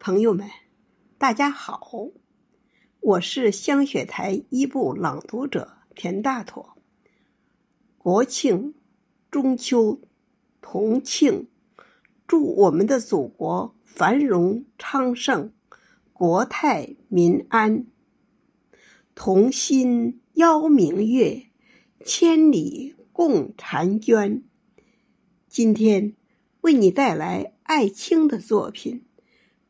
朋友们，大家好，我是香雪台一部朗读者田大妥。国庆、中秋、同庆，祝我们的祖国繁荣昌盛，国泰民安。同心邀明月，千里共婵娟。今天为你带来艾青的作品。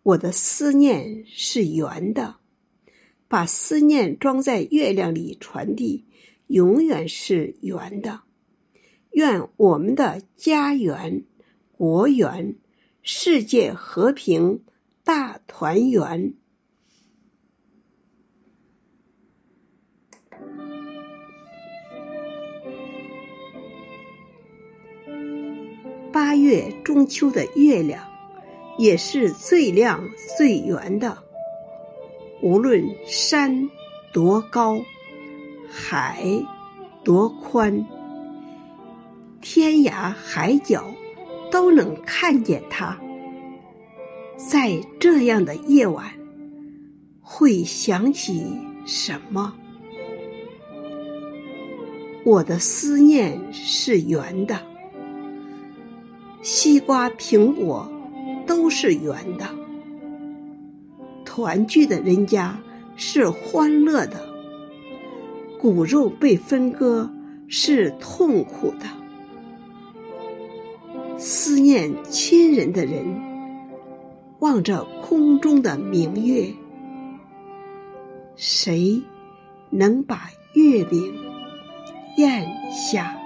我的思念是圆的，把思念装在月亮里传递，永远是圆的。愿我们的家园、国园、世界和平大团圆。八月中秋的月亮。也是最亮最圆的。无论山多高，海多宽，天涯海角都能看见它。在这样的夜晚，会想起什么？我的思念是圆的，西瓜、苹果。都是圆的，团聚的人家是欢乐的，骨肉被分割是痛苦的，思念亲人的人望着空中的明月，谁能把月饼咽下？